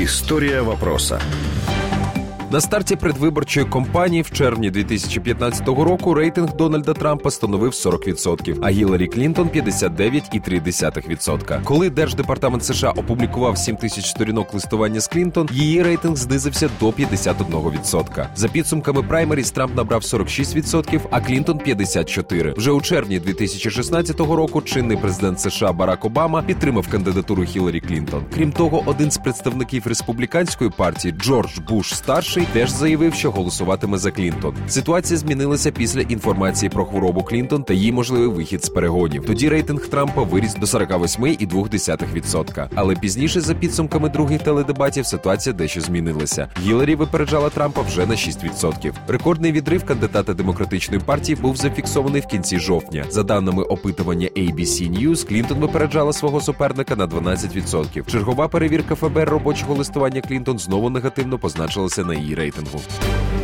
История вопроса. На старті предвиборчої кампанії в червні 2015 року рейтинг Дональда Трампа становив 40%, а Гіларі Клінтон 59,3%. Коли держдепартамент США опублікував 7 тисяч сторінок листування з Клінтон, її рейтинг знизився до 51%. За підсумками праймеріс Трамп набрав 46%, а Клінтон 54%. Вже у червні 2016 року чинний президент США Барак Обама підтримав кандидатуру Хіларі Клінтон. Крім того, один з представників республіканської партії Джордж Буш старший старший теж заявив, що голосуватиме за Клінтон. Ситуація змінилася після інформації про хворобу Клінтон та її можливий вихід з перегонів. Тоді рейтинг Трампа виріс до 48,2%. Але пізніше, за підсумками других теледебатів, ситуація дещо змінилася. Гіларі випереджала Трампа вже на 6%. Рекордний відрив кандидата демократичної партії був зафіксований в кінці жовтня. За даними опитування ABC News, Клінтон випереджала свого суперника на 12%. Чергова перевірка ФБР робочого листування Клінтон знову негативно позначилася на її en.